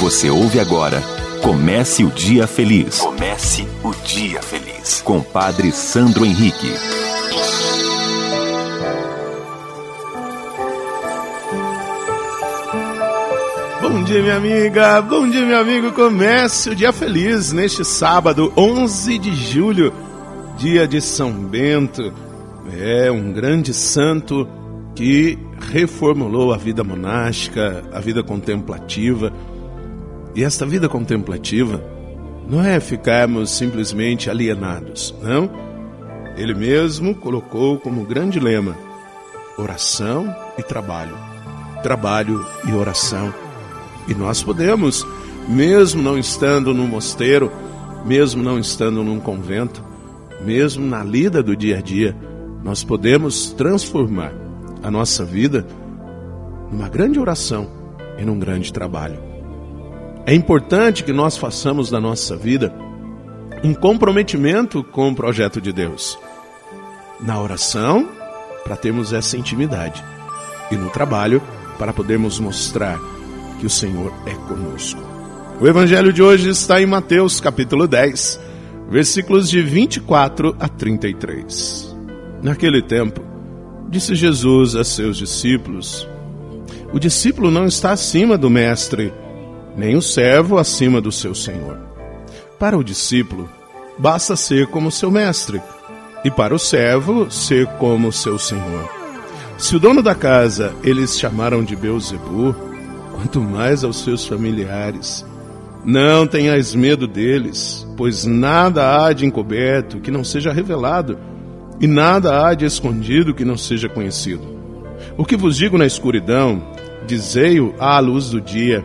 Você ouve agora Comece o Dia Feliz. Comece o Dia Feliz. Com Padre Sandro Henrique. Bom dia, minha amiga. Bom dia, meu amigo. Comece o Dia Feliz neste sábado, 11 de julho, dia de São Bento. É um grande santo que reformulou a vida monástica, a vida contemplativa. E esta vida contemplativa não é ficarmos simplesmente alienados, não. Ele mesmo colocou como grande lema: oração e trabalho. Trabalho e oração. E nós podemos, mesmo não estando num mosteiro, mesmo não estando num convento, mesmo na lida do dia a dia, nós podemos transformar a nossa vida numa grande oração e num grande trabalho. É importante que nós façamos da nossa vida um comprometimento com o projeto de Deus. Na oração, para termos essa intimidade, e no trabalho, para podermos mostrar que o Senhor é conosco. O evangelho de hoje está em Mateus capítulo 10, versículos de 24 a 33. Naquele tempo, Disse Jesus a seus discípulos: O discípulo não está acima do mestre, nem o servo acima do seu senhor. Para o discípulo, basta ser como seu mestre, e para o servo, ser como seu senhor. Se o dono da casa eles chamaram de Beuzebu, quanto mais aos seus familiares. Não tenhais medo deles, pois nada há de encoberto que não seja revelado e nada há de escondido que não seja conhecido. O que vos digo na escuridão, dizei-o à luz do dia.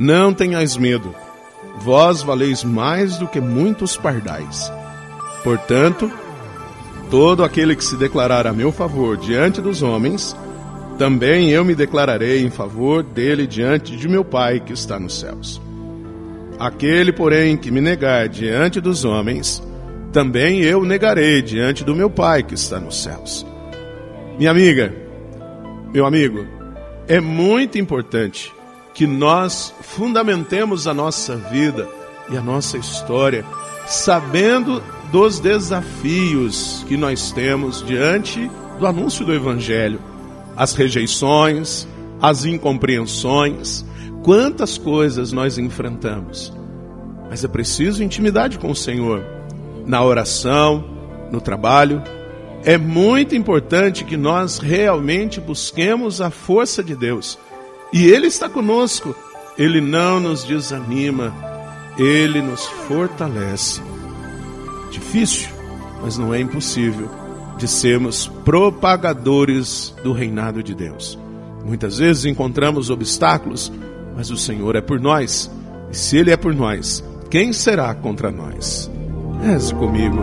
Não tenhais medo, vós valeis mais do que muitos pardais. Portanto, todo aquele que se declarar a meu favor diante dos homens, também eu me declararei em favor dele diante de meu Pai que está nos céus. Aquele, porém, que me negar diante dos homens, também eu negarei diante do meu Pai que está nos céus. Minha amiga, meu amigo, é muito importante que nós fundamentemos a nossa vida e a nossa história sabendo dos desafios que nós temos diante do anúncio do Evangelho, as rejeições, as incompreensões, quantas coisas nós enfrentamos. Mas é preciso intimidade com o Senhor na oração, no trabalho. É muito importante que nós realmente busquemos a força de Deus. E Ele está conosco. Ele não nos desanima, Ele nos fortalece. Difícil, mas não é impossível de sermos propagadores do reinado de Deus. Muitas vezes encontramos obstáculos, mas o Senhor é por nós. E se Ele é por nós, quem será contra nós? Reze comigo.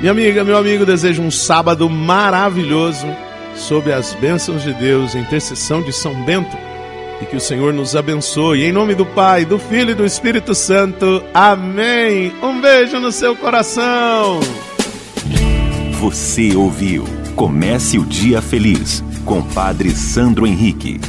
Minha amiga, meu amigo, desejo um sábado maravilhoso. sob as bênçãos de Deus, a intercessão de São Bento, e que o Senhor nos abençoe. Em nome do Pai, do Filho e do Espírito Santo. Amém. Um beijo no seu coração. Você ouviu Comece o Dia Feliz com Padre Sandro Henrique.